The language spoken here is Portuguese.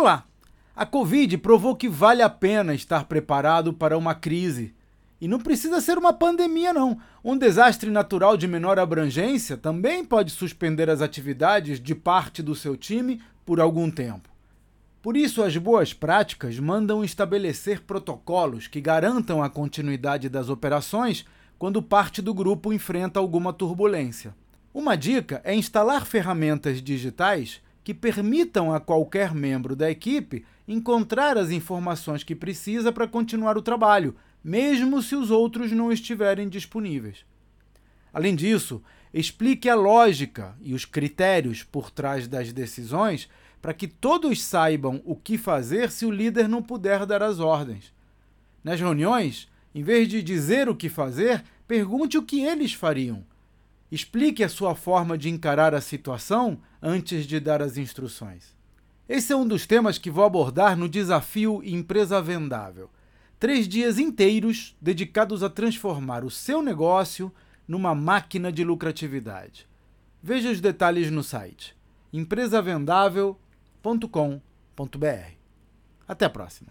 Olá! A Covid provou que vale a pena estar preparado para uma crise. E não precisa ser uma pandemia, não. Um desastre natural de menor abrangência também pode suspender as atividades de parte do seu time por algum tempo. Por isso, as boas práticas mandam estabelecer protocolos que garantam a continuidade das operações quando parte do grupo enfrenta alguma turbulência. Uma dica é instalar ferramentas digitais que permitam a qualquer membro da equipe encontrar as informações que precisa para continuar o trabalho, mesmo se os outros não estiverem disponíveis. Além disso, explique a lógica e os critérios por trás das decisões para que todos saibam o que fazer se o líder não puder dar as ordens. Nas reuniões, em vez de dizer o que fazer, pergunte o que eles fariam Explique a sua forma de encarar a situação antes de dar as instruções. Esse é um dos temas que vou abordar no desafio Empresa Vendável. Três dias inteiros dedicados a transformar o seu negócio numa máquina de lucratividade. Veja os detalhes no site empresavendável.com.br. Até a próxima!